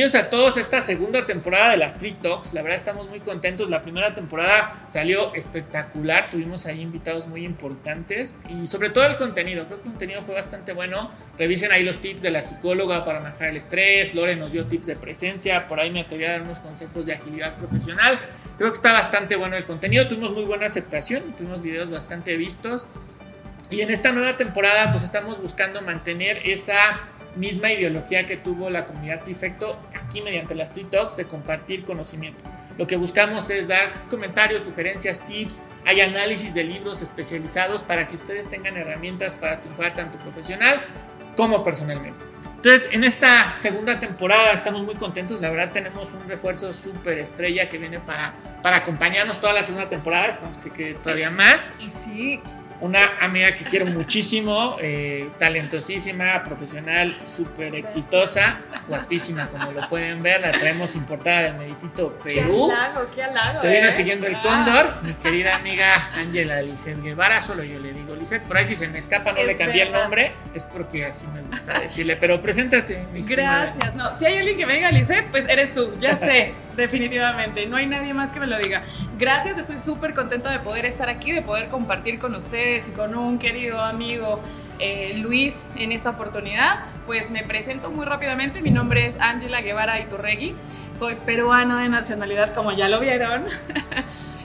bienvenidos a todos a esta segunda temporada de las Street Talks. La verdad estamos muy contentos. La primera temporada salió espectacular. Tuvimos ahí invitados muy importantes y sobre todo el contenido. Creo que el contenido fue bastante bueno. Revisen ahí los tips de la psicóloga para manejar el estrés. Lore nos dio tips de presencia. Por ahí me atreví a dar unos consejos de agilidad profesional. Creo que está bastante bueno el contenido. Tuvimos muy buena aceptación. Tuvimos videos bastante vistos. Y en esta nueva temporada pues estamos buscando mantener esa misma ideología que tuvo la comunidad Trifecto aquí mediante las Street Talks de compartir conocimiento. Lo que buscamos es dar comentarios, sugerencias, tips, hay análisis de libros especializados para que ustedes tengan herramientas para triunfar tanto profesional como personalmente. Entonces, en esta segunda temporada estamos muy contentos. La verdad, tenemos un refuerzo súper estrella que viene para, para acompañarnos toda la segunda temporada. Esperamos que todavía más. Y sí, una amiga que quiero muchísimo, eh, talentosísima, profesional, súper exitosa, guapísima, como lo pueden ver. La traemos importada del Meditito Perú. Qué halago, qué halago, Se viene ¿eh? siguiendo el cóndor. Mi querida amiga Ángela Lizeth Guevara, solo yo le digo Lizeth. Por ahí si se me escapa, no Es le cambié el verdad. nombre, es porque así me gusta decirle. Pero preséntate, mi estimada. Gracias. No, si hay alguien que me diga Lisette, pues eres tú. Ya sé, definitivamente. No hay nadie más que me lo diga. Gracias, estoy súper contenta de poder estar aquí, de poder compartir con ustedes y con un querido amigo eh, Luis en esta oportunidad. Pues me presento muy rápidamente. Mi nombre es Ángela Guevara Iturregui. Soy peruana de nacionalidad, como ya lo vieron.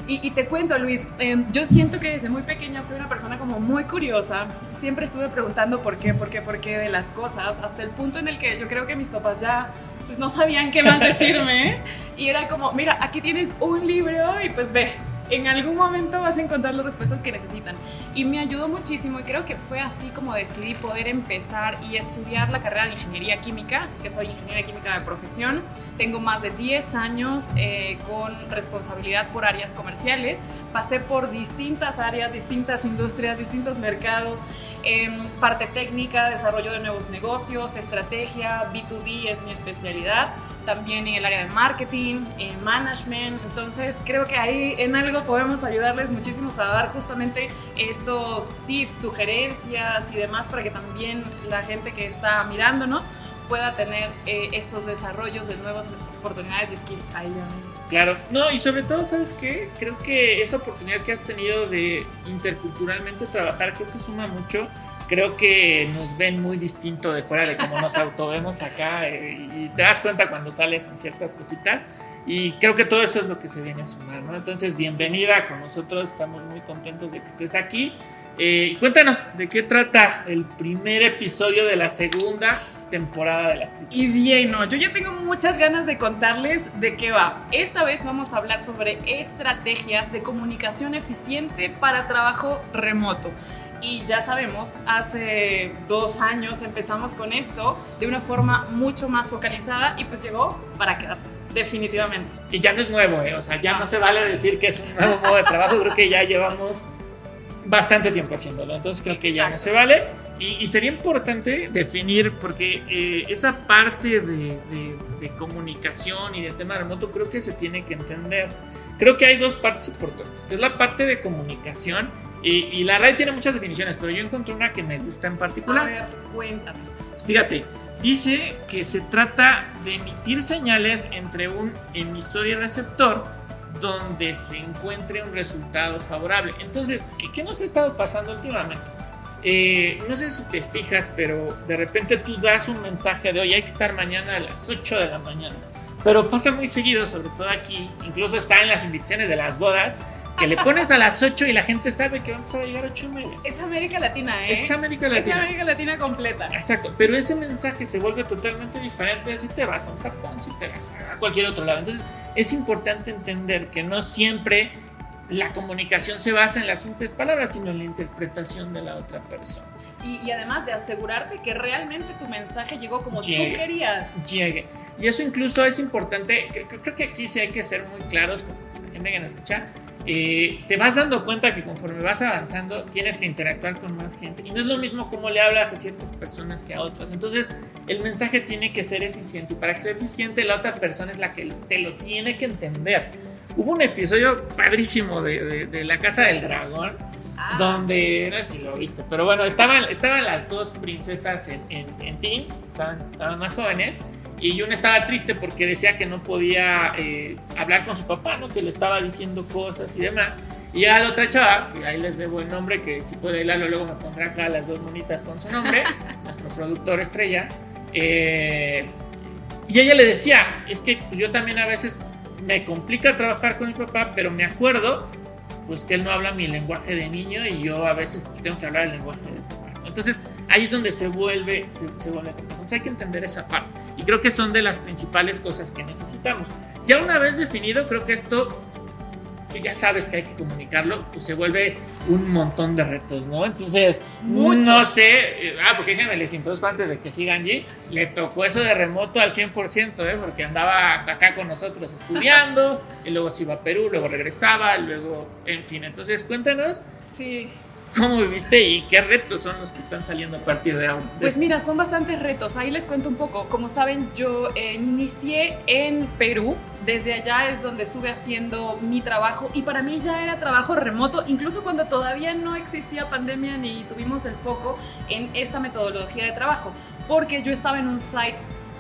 Y, te cuento, Luis, eh, yo siento que desde muy pequeña fui una persona como muy curiosa. Siempre estuve preguntando por qué, por qué, por qué de las cosas, hasta el punto en el que yo creo que mis papás ya pues, no sabían qué más decirme. y era como, mira, aquí tienes un libro y pues ve. En algún momento vas a encontrar las respuestas que necesitan. Y me ayudó muchísimo y creo que fue así como decidí poder empezar y estudiar la carrera de ingeniería química. Así que soy ingeniera química de profesión. Tengo más de 10 años eh, con responsabilidad por áreas comerciales. Pasé por distintas áreas, distintas industrias, distintos mercados. em, parte técnica, desarrollo de nuevos negocios, estrategia, B2B es mi especialidad también en el área de marketing, en management. Entonces creo que ahí en algo podemos ayudarles muchísimos a dar justamente estos tips, sugerencias y demás para que también la gente que está mirándonos pueda tener eh, estos desarrollos de nuevas oportunidades y skills. Ahí. Claro, no, y sobre todo, ¿sabes qué? Creo que esa oportunidad que has tenido de interculturalmente trabajar, creo que suma mucho. Creo que nos ven muy distinto de fuera de cómo nos autovemos acá eh, y te das cuenta cuando sales en ciertas cositas. Y creo que todo eso es lo que se viene a sumar, ¿no? Entonces, bienvenida con nosotros, estamos muy contentos de que estés aquí. Eh, y cuéntanos, ¿de qué trata el primer episodio de la segunda temporada de las Street Y bien, no, yo ya tengo muchas ganas de contarles de qué va. Esta vez vamos a hablar sobre estrategias de comunicación eficiente para trabajo remoto. Y ya sabemos, hace dos años empezamos con esto de una forma mucho más focalizada y pues llegó para quedarse, definitivamente. Y ya no es nuevo, ¿eh? O sea, ya No. no se vale decir que es un nuevo modo de trabajo. Creo que ya llevamos bastante tiempo haciéndolo. Entonces creo que ya no Exacto. se vale. Y, y sería importante definir, porque eh, esa parte de, de- de comunicación y del tema remoto creo que se tiene que entender. Creo que hay dos partes importantes, que es la parte de comunicación. Y, y la RAI tiene muchas definiciones, pero yo encontré una que me gusta en A particular. ver, cuéntame. Fíjate, dice que se trata de emitir señales entre un emisor y receptor donde se encuentre un resultado favorable. Entonces, ¿qué, qué nos ha estado pasando últimamente? Eh, no sé si te fijas, pero de repente tú das un mensaje de hoy hay que estar mañana a las 8 de la mañana. Pero pasa muy seguido, sobre todo aquí, incluso está en las invitaciones de las bodas, que le pones a las 8 y la gente sabe que vamos a llegar a 8 y media. Es América Latina, ¿eh? Es América Es Latina. América Latina completa. Exacto, pero ese mensaje se vuelve totalmente diferente si te vas a un Japón, si te vas a cualquier otro lado. Entonces es importante entender que no siempre la comunicación se basa en las simples palabras, sino en la interpretación de la otra persona. Y, y además de asegurarte que realmente tu mensaje llegó como Llegue. tú querías. Llegue. Y eso incluso es importante, cre- cre- creo que aquí sí hay que ser muy claros con la gente que nos escucha. Eh, te vas dando cuenta que conforme vas avanzando tienes que interactuar con más gente. Y no es lo mismo cómo le hablas a ciertas personas que a otras. Entonces el mensaje tiene que ser eficiente. Y para que sea eficiente la otra persona es la que te lo tiene que entender. Hubo un episodio padrísimo de, de- de la casa del dragón Ah, donde no sé si lo viste pero bueno estaban, estaban las dos princesas en, en, en teen estaban, estaban más jóvenes Y Jun estaba triste porque decía que no podía eh, hablar con su papá, ¿no? Que le estaba diciendo cosas y demás. Y a la otra chava, que ahí les debo el nombre, que si puede hilarlo luego me pondrá acá las dos monitas con su nombre, nuestro productor estrella. Eh, y ella le decía, es que pues, yo también a veces me complica trabajar con mi papá, pero me acuerdo pues que él no habla mi lenguaje de niño y yo a veces pues, tengo que hablar el lenguaje de papás. Entonces ahí es donde se vuelve, se, se vuelve. Entonces hay que entender esa parte. Y creo que son de las principales cosas que necesitamos. Ya una vez definido, creo que esto que ya sabes que hay que comunicarlo, pues se vuelve un montón de retos, ¿no? Entonces, Muchos. no sé, eh, ah, porque déjenme les introduzco antes de que sigan allí, le tocó eso de remoto al 100%, ¿eh? Porque andaba acá con nosotros estudiando, y luego se iba a Perú, luego regresaba, luego, en fin, entonces cuéntanos Sí. Cómo viviste y qué retos son los que están saliendo a partir de ahora. Pues mira, son bastantes retos. Ahí les cuento un poco. Como saben, yo eh, inicié en Perú. Desde allá es donde estuve haciendo mi trabajo y para mí ya era trabajo remoto, incluso cuando todavía no existía pandemia ni tuvimos el foco en esta metodología de trabajo, porque yo estaba en un site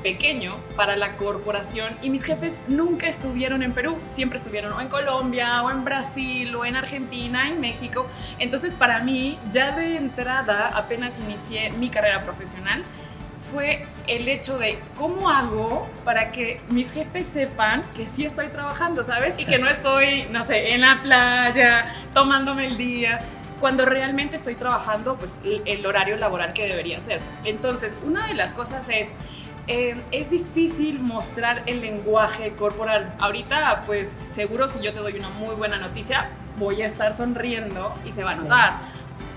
pequeño para la corporación y mis jefes nunca estuvieron en Perú, siempre estuvieron o en Colombia o en Brasil o en Argentina, en México. Entonces para mí ya de entrada, apenas inicié mi carrera profesional, fue el hecho de cómo hago para que mis jefes sepan que sí estoy trabajando, ¿sabes? Y que no estoy, no sé, en la playa, tomándome el día, cuando realmente estoy trabajando, pues el- horario laboral que debería ser. Entonces, una de las cosas es, eh, es difícil mostrar el lenguaje corporal. Ahorita, pues seguro si yo te doy una muy buena noticia, voy a estar sonriendo y se va a notar.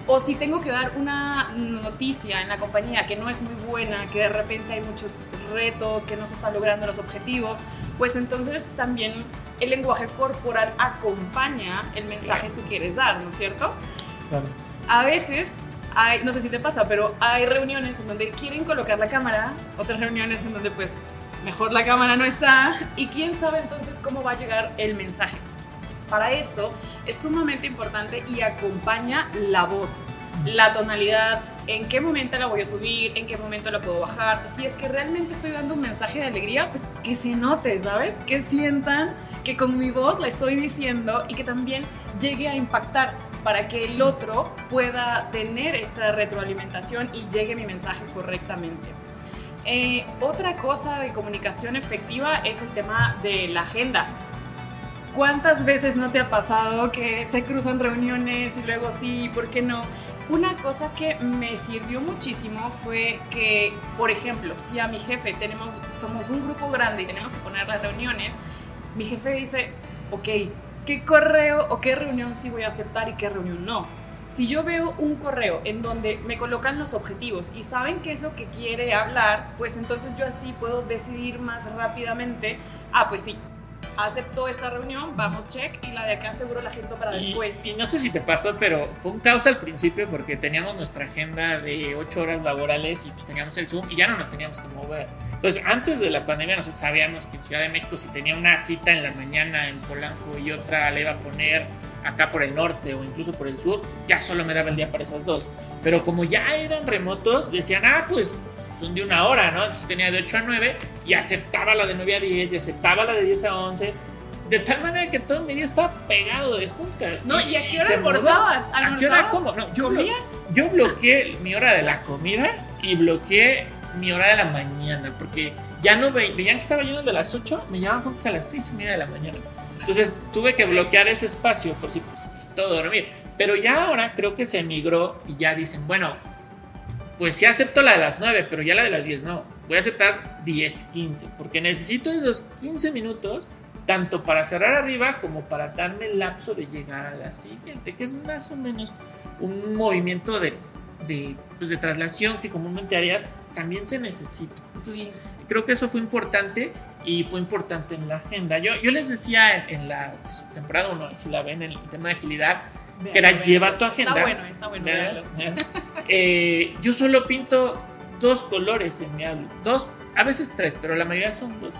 O si tengo que dar una noticia en la compañía que no es muy buena, que de repente hay muchos retos, que no se están logrando los objetivos, pues entonces también el lenguaje corporal acompaña el mensaje que tú quieres dar, ¿no es cierto? A veces, hay, no sé si te pasa, pero hay reuniones en donde quieren colocar la cámara, otras reuniones en donde pues mejor la cámara no está y quién sabe entonces cómo va a llegar el mensaje. Para esto es sumamente importante y acompaña la voz, la tonalidad, en qué momento la voy a subir, en qué momento la puedo bajar. Si es que realmente estoy dando un mensaje de alegría, pues que se note, ¿sabes? Que sientan que con mi voz la estoy diciendo y que también llegue a impactar para que el otro pueda tener esta retroalimentación y llegue mi mensaje correctamente. Eh, otra cosa de comunicación efectiva es el tema de la agenda. ¿Cuántas veces no te ha pasado que se cruzan reuniones y luego sí, ¿por qué no? Una cosa que me sirvió muchísimo fue que, por ejemplo, si a mi jefe tenemos, somos un grupo grande y tenemos que poner las reuniones, mi jefe dice, ok, ¿qué correo o qué reunión sí voy a aceptar y qué reunión no? Si yo veo un correo en donde me colocan los objetivos y saben qué es lo que quiere hablar, pues entonces yo así puedo decidir más rápidamente, ah, pues sí, aceptó esta reunión, vamos, check, y la de acá seguro la gente para Y, después. y no sé si te pasó, pero fue un caos al principio porque teníamos nuestra agenda de 8 horas laborales y pues teníamos el Zoom y ya no nos teníamos que mover. Entonces, antes de la pandemia, nosotros sabíamos que en Ciudad de México, si tenía una cita en la mañana en Polanco y otra le iba a poner acá por el norte o incluso por el sur, ya solo me daba el día para esas dos. Pero como ya eran remotos, decían, ah, pues son de una hora, ¿no? Entonces tenía de 8 a 9 y aceptaba la de 9 a 10 y aceptaba la de 10 a 11. De tal manera que todo mi día estaba pegado de juntas. No, ¿y a qué hora almorzabas? ¿A qué hora cómo? No, yo, ¿Comías? yo bloqueé mi hora de la comida y bloqueé mi hora de la mañana porque ya no ve- veían que estaba lleno de las 8, me llamaban juntas a las 6 y media de la mañana. Entonces tuve que Sí. bloquear ese espacio por si pues, necesito dormir. Pero ya ahora creo que se migró y ya dicen, bueno, pues sí acepto la de las 9, pero ya la de las 10 no. Voy a aceptar 10, 15, porque necesito esos 15 minutos tanto para cerrar arriba como para darme el lapso de llegar a la siguiente, que es más o menos un movimiento de, de, pues, de traslación que comúnmente harías, también se necesita. Entonces, Sí. Creo que eso fue importante y fue importante en la agenda. Yo, yo les decía en, en la temporada 1, si la ven en el tema de agilidad, que era lleva tu agenda. Está bueno, está bueno. Vean. Eh, yo solo pinto dos colores en mi Outlook. Dos, a veces tres, pero la mayoría son dos.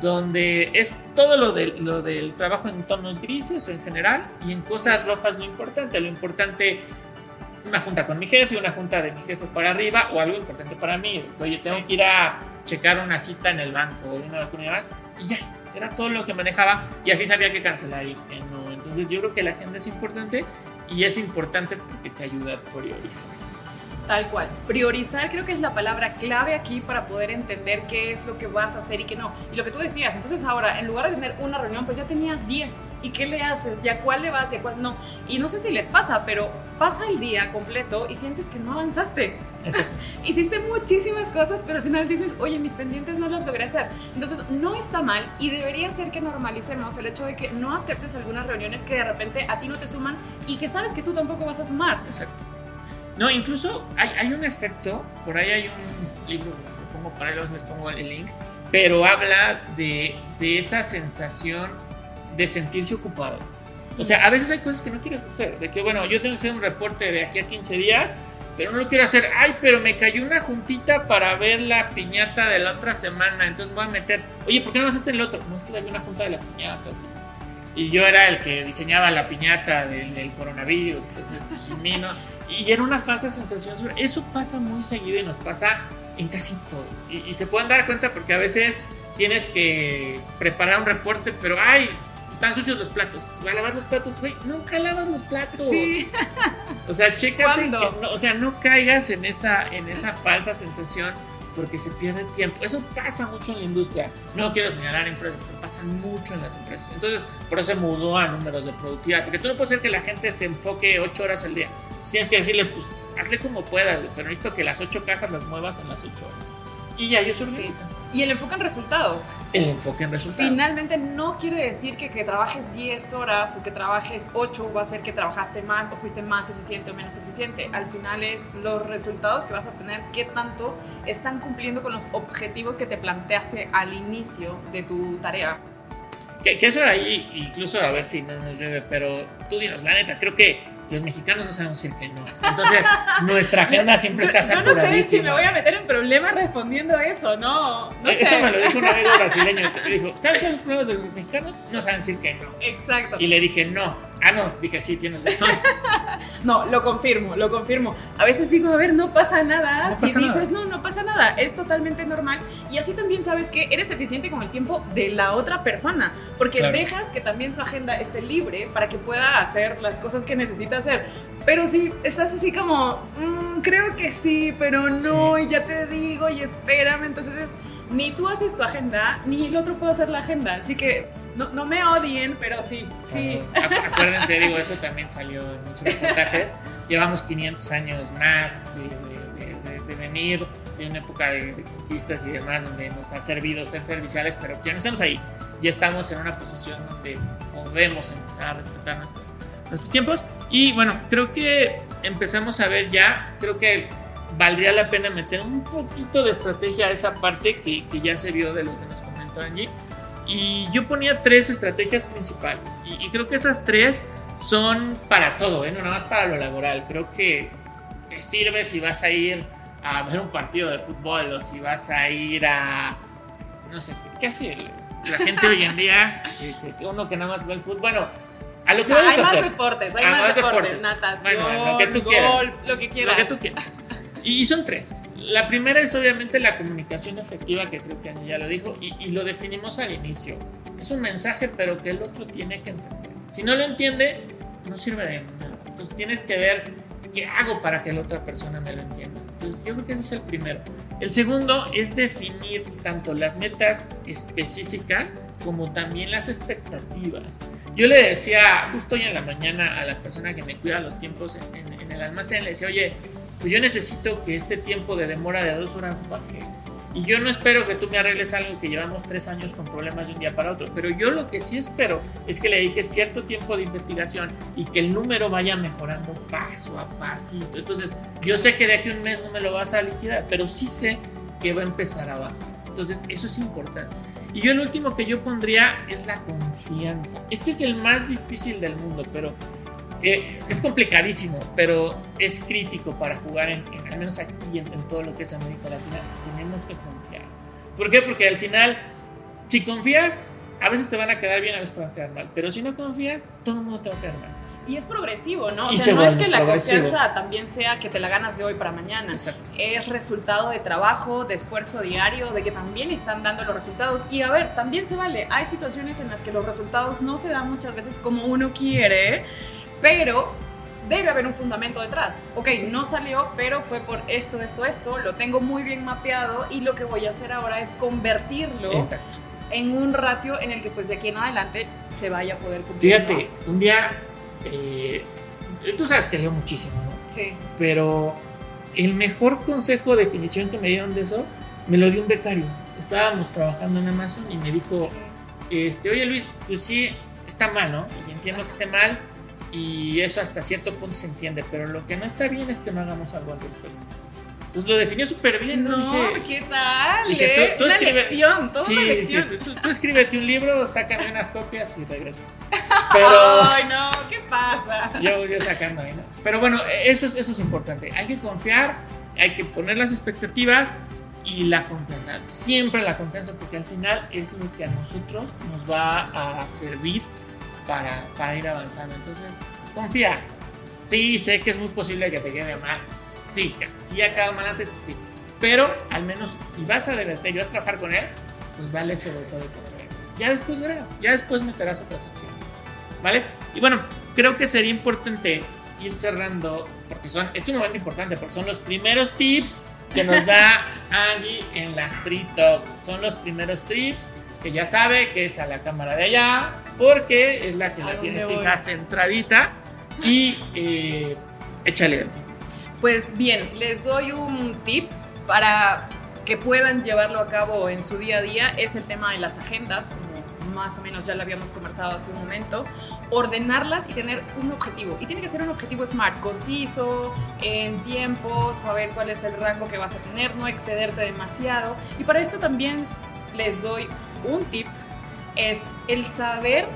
Donde es todo lo, del- lo del trabajo en tonos grises o en general y en cosas rojas lo importante. Lo importante, una junta con mi jefe, una junta de mi jefe para arriba o algo importante para mí. Oye, tengo Sí. que ir a checar una cita en el banco o de una vacuna y demás, y ya, era todo lo que manejaba y así sabía que cancelar y que no. Entonces yo creo que la agenda es importante y es importante porque te ayuda a priorizar. Tal cual. Priorizar creo que es la palabra clave aquí para poder entender qué es lo que vas a hacer y qué no. Y lo que tú decías, entonces ahora, en lugar de tener una reunión, pues ya tenías 10. ¿Y qué le haces? ¿Ya cuál le vas? ¿Ya cuál no? Y no sé si les pasa, pero pasa el día completo y sientes que no avanzaste. Hiciste muchísimas cosas, pero al final dices, oye, mis pendientes no los logré hacer. Entonces, no está mal y debería ser que normalicemos el hecho de que no aceptes algunas reuniones que de repente a ti no te suman y que sabes que tú tampoco vas a sumar. Exacto. No, incluso hay, hay un efecto, por ahí hay un libro, lo pongo para ellos, les pongo el link, pero habla de, de esa sensación de sentirse ocupado. O sea, a veces hay cosas que no quieres hacer, de que, bueno, yo tengo que hacer un reporte de aquí a 15 días, pero no lo quiero hacer. Ay, pero me cayó una juntita para ver la piñata de la otra semana, entonces voy a meter, oye, ¿por qué no haces en el otro? No, es que había una junta de las piñatas. Y yo era el que diseñaba la piñata del, del coronavirus, entonces, pues, sin mí, ¿no? Y era una falsa sensación eso pasa muy seguido y nos pasa en casi todo y, se pueden dar cuenta porque a veces tienes que preparar un reporte pero ay están sucios los platos pues voy a lavar los platos güey nunca lavas los platos sí. o sea chécate que o sea no caigas en esa en esa falsa sensación porque se pierde tiempo. Eso pasa mucho en la industria. No quiero señalar empresas, pero pasa mucho en las empresas. Entonces, por eso se mudó a números de productividad. Porque tú no puedes hacer que la gente se enfoque ocho horas al día tienes que decirle, pues, hazle como puedas, pero necesito que las ocho cajas las muevas en las ocho horas. Y ya ellos se Y el enfoque en resultados. El enfoque en resultados. Finalmente no quiere decir que que trabajes 10 horas o que trabajes 8 va a ser que trabajaste más o fuiste más eficiente o menos eficiente. Al final es los resultados que vas a obtener, qué tanto están cumpliendo con los objetivos que te planteaste al inicio de tu tarea. Que, que eso de ahí, incluso a ver si no nos llueve, pero tú dinos, la neta, creo que los mexicanos no sabemos decir que no. Entonces, nuestra agenda siempre está saturadísima. Yo no sé si me voy a meter en problemas respondiendo eso, no. no eso sé. me lo dijo un amigo brasileño. Me dijo, ¿sabes qué los problemas de los mexicanos? No saben decir que no. Exacto. Y le dije, no. Ah, no, dije, sí, tienes razón. no, lo confirmo, lo confirmo. A veces digo, a ver, no pasa nada. No si dices, no, no pasa nada, es totalmente normal. Y así también sabes que eres eficiente con el tiempo de la otra persona, porque dejas que también su agenda esté libre para que pueda hacer las cosas que necesita hacer. Pero si estás así como, mm, creo que sí, pero no, y ya te digo, y espérame, entonces es, ni tú haces tu agenda, ni el otro puede hacer la agenda. Así que no, no me odien, pero sí, sí. Acuérdense, digo, eso también salió en muchos reportajes. Llevamos 500 años más de, de, venir de una época de, conquistas y demás, donde nos ha servido ser serviciales, pero ya no estamos ahí. Ya estamos en una posición donde podemos empezar a respetar nuestros, nuestros tiempos. Y bueno, creo que empezamos a ver ya, creo que valdría la pena meter un poquito de estrategia a esa parte que, que ya se vio de lo que nos comentó Angie y yo ponía tres estrategias principales. Y, creo que esas tres son para todo, ¿eh? no nada más para lo laboral. Creo que te sirve si vas a ir a ver un partido de fútbol o si vas a ir a. No sé, ¿qué hace la gente hoy en día? Uno que nada más ve el fútbol. Bueno, a lo que vayas a hacer. Hay más deportes, hay más, deportes. Natación, bueno, lo que tú golf, lo que quieras. Lo que tú quieras. Y son tres. La primera es obviamente la comunicación efectiva, que creo que Ani ya lo dijo, y, lo definimos al inicio. Es un mensaje, pero que el otro tiene que entender. Si no lo entiende, no sirve de nada. Entonces tienes que ver qué hago para que la otra persona me lo entienda. Entonces yo creo que ese es el primero. El segundo es definir tanto las metas específicas como también las expectativas. Yo le decía justo hoy en la mañana a la persona que me cuida los tiempos en, en el almacén, le decía, oye, pues yo necesito que este tiempo de demora de dos horas baje. Y yo no espero que tú me arregles algo que llevamos tres años con problemas de un día para otro, pero yo lo que sí espero es que le dediques cierto tiempo de investigación y que el número vaya mejorando paso a pasito. Entonces, yo sé que de aquí a un mes no me lo vas a liquidar, pero sí sé que va a empezar a bajar. Entonces, eso es importante. Y yo el último que yo pondría es la confianza. Este es el más difícil del mundo, pero eh, es complicadísimo, pero es crítico para jugar, en, al menos aquí, en, todo lo que es América Latina. Tenemos que confiar. ¿Por qué? Porque al final, si confías, a veces te van a quedar bien, a veces te van a quedar mal. Pero si no confías, todo el mundo te va a quedar mal. Y es progresivo, ¿no? O Y sea, se no es que la progresivo. confianza también sea que te la ganas de hoy para mañana. Exacto. Es resultado de trabajo, de esfuerzo diario, de que también están dando los resultados. Y a ver, también se vale. Hay situaciones en las que los resultados no se dan muchas veces como uno quiere, pero debe haber un fundamento detrás. Ok, Sí. no salió, pero fue por esto, esto, esto. Lo tengo muy bien mapeado y lo que voy a hacer ahora es convertirlo Exacto. en un ratio en el que pues de aquí en adelante se vaya a poder cumplir. Fíjate, un día, eh, tú sabes que leo muchísimo, ¿no? ¿no? Sí. Pero el mejor consejo o definición que me dieron de eso me lo dio un becario. Estábamos trabajando en Amazon y me dijo, este, oye Luis, pues sí, está mal, ¿no? Y entiendo que esté mal y eso hasta cierto punto se entiende, pero lo que no está bien es que no hagamos algo al respecto. Pues lo definió súper bien, ¿no? No, Dije, ¿qué tal? dije, eh? tú- tú una escribe- lección, toda sí, una sí, lección. tú, tú- tú escríbete un libro, sácame unas copias y regresas. Pero... Ay, no, ¿qué pasa? yo, yo sacando ahí, ¿no? Pero bueno, eso es, eso es importante. Hay que confiar, hay que poner las expectativas y la confianza. Siempre la confianza, porque al final es lo que a nosotros nos va a servir para, para ir avanzando. Entonces, confía. Sí, sé que es muy posible que te quede mal. Sí, sí ha quedado mal antes, sí. Pero al menos si vas a divertir y vas a trabajar con él, pues dale ese voto de confianza. Ya después verás, ya después meterás otras opciones. ¿Vale? Y bueno, creo que sería importante ir cerrando, porque son, es un momento importante, porque son los primeros tips que nos da Angie en las Street Talks. Son los primeros tips que ya sabe que es a la cámara de allá, porque es la que ¿A la tiene voy? fija centradita. Y eh, échale. Pues bien, les doy un tip para que puedan llevarlo a cabo en su día a día. Es el tema de las agendas, como más o menos ya lo habíamos conversado hace un momento. Ordenarlas y tener un objetivo. Y tiene que ser un objetivo smart, conciso, en tiempo, saber cuál es el rango que vas a tener, no excederte demasiado. Y para esto también les doy un tip, es el saber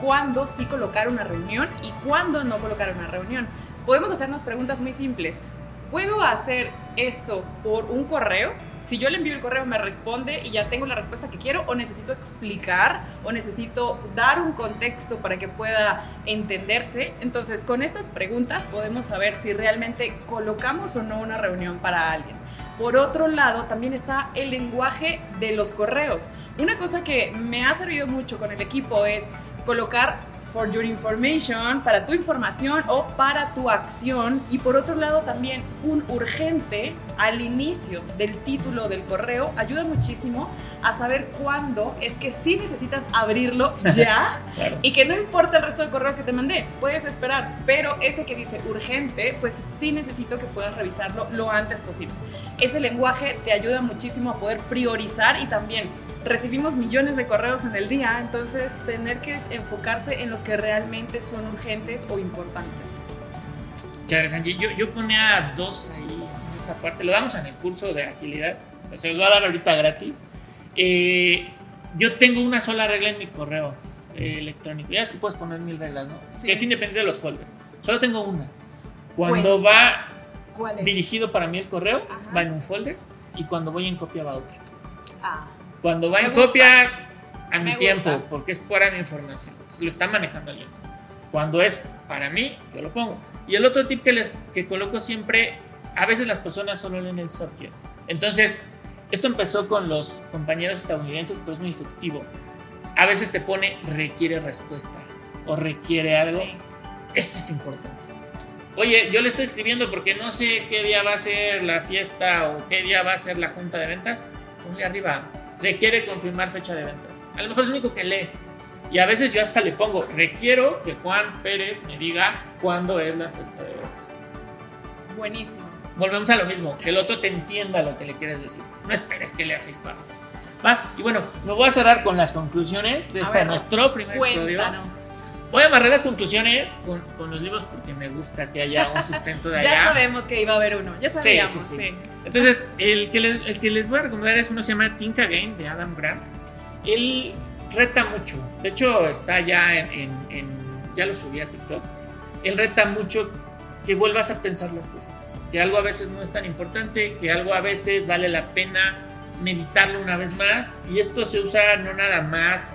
cuándo sí colocar una reunión y cuándo no colocar una reunión. Podemos hacernos preguntas muy simples. ¿Puedo hacer esto por un correo? Si yo le envío el correo me responde y ya tengo la respuesta que quiero o necesito explicar o necesito dar un contexto para que pueda entenderse. Entonces, con estas preguntas podemos saber si realmente colocamos o no una reunión para alguien. Por otro lado, también está el lenguaje de los correos. Una cosa que me ha servido mucho con el equipo es colocar for your information, para tu información o para tu acción. Y por otro lado también un urgente al inicio del título del correo ayuda muchísimo a saber cuándo es que sí necesitas abrirlo ya Claro. y que no importa el resto de correos que te mandé, puedes esperar, pero ese que dice urgente, pues sí necesito que puedas revisarlo lo antes posible. Ese lenguaje te ayuda muchísimo a poder priorizar y también recibimos millones de correos en el día, entonces tener que enfocarse en los que realmente son urgentes o importantes. Chéveres, Angie. Yo, yo ponía dos ahí en esa parte. Lo damos en el curso de agilidad. Pues se los voy a dar ahorita gratis. Eh, yo tengo una sola regla en mi correo eh, electrónico. Ya es que puedes poner mil reglas, ¿no? Sí. Que es independiente de los folders. Solo tengo una. Cuando va ¿Cuál es? dirigido para mí el correo, Ajá. va en un folder. Y cuando voy en copia va a otro. Ah, Cuando va Me en gusta. copia, a mi Me tiempo, gusta. porque es para mi información. Entonces lo está manejando alguien más. Cuando es para mí, yo lo pongo. Y el otro tip que les que coloco siempre, a veces las personas solo leen el subject. Entonces, esto empezó con los compañeros estadounidenses, pero es muy efectivo. A veces te pone requiere respuesta o requiere algo. sí. Eso es importante. Oye, yo le estoy escribiendo porque no sé qué día va a ser la fiesta o qué día va a ser la junta de ventas. Ponle arriba, requiere confirmar fecha de ventas. A lo mejor es lo único que lee. Y a veces yo hasta le pongo, requiero que Juan Pérez me diga cuándo es la fiesta de ventas. Buenísimo. Volvemos a lo mismo, que el otro te entienda lo que le quieres decir. No esperes que lea seis párrafos. ¿Va? Y bueno, me voy a cerrar con las conclusiones de este ver, nuestro primer episodio. Voy a amarrar las conclusiones con, con los libros porque me gusta que haya un sustento de allá. Ya sabemos que iba a haber uno, ya Sí, sabíamos, sí, sí. sí. Entonces, el que, les, el que les voy a recomendar es uno que se llama Think Again de Adam Grant. Él reta mucho. De hecho, está ya en, en- en- Ya lo subí a TikTok. Él reta mucho que vuelvas a pensar las cosas. Que algo a veces no es tan importante, que algo a veces vale la pena meditarlo una vez más. Y esto se usa no nada más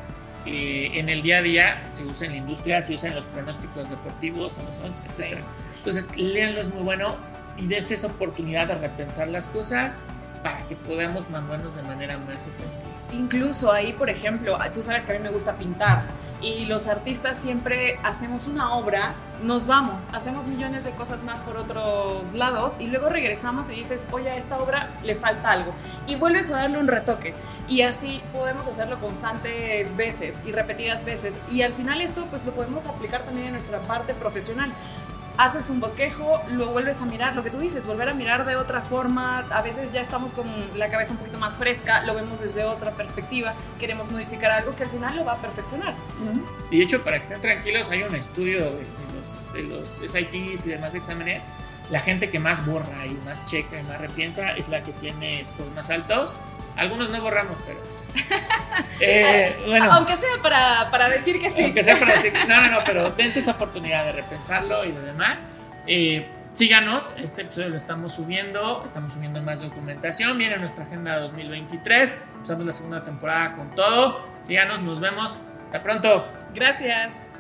eh, en el día a día se usa en la industria, se usa en los pronósticos deportivos, en los once, etc. Entonces, léanlo, es muy bueno y des esa oportunidad de repensar las cosas para que podamos mandarnos de manera más efectiva. Incluso ahí, por ejemplo, tú sabes que a mí me gusta pintar y los artistas siempre hacemos una obra, nos vamos, hacemos millones de cosas más por otros lados y luego regresamos y dices, oye, a esta obra le falta algo. Y vuelves a darle un retoque. Y así podemos hacerlo constantes veces y repetidas veces. Y al final esto pues lo podemos aplicar también en nuestra parte profesional haces un bosquejo, lo vuelves a mirar, lo que tú dices, volver a mirar de otra forma, a veces ya estamos con la cabeza un poquito más fresca, lo vemos desde otra perspectiva, queremos modificar algo que al final lo va a perfeccionar. Y de hecho, para que estén tranquilos, hay un estudio de, los, SITs y demás exámenes, la gente que más borra y más checa y más repiensa es la que tiene scores más altos. Algunos no borramos, pero eh, bueno, aunque sea para, para, decir que sí. Aunque sea para decir, no, no, no, pero dense esa oportunidad de repensarlo y de demás. Eh, síganos, este episodio lo estamos subiendo, estamos subiendo más documentación, viene nuestra agenda 2023, empezando la segunda temporada con todo. Síganos, nos vemos, hasta pronto. Gracias.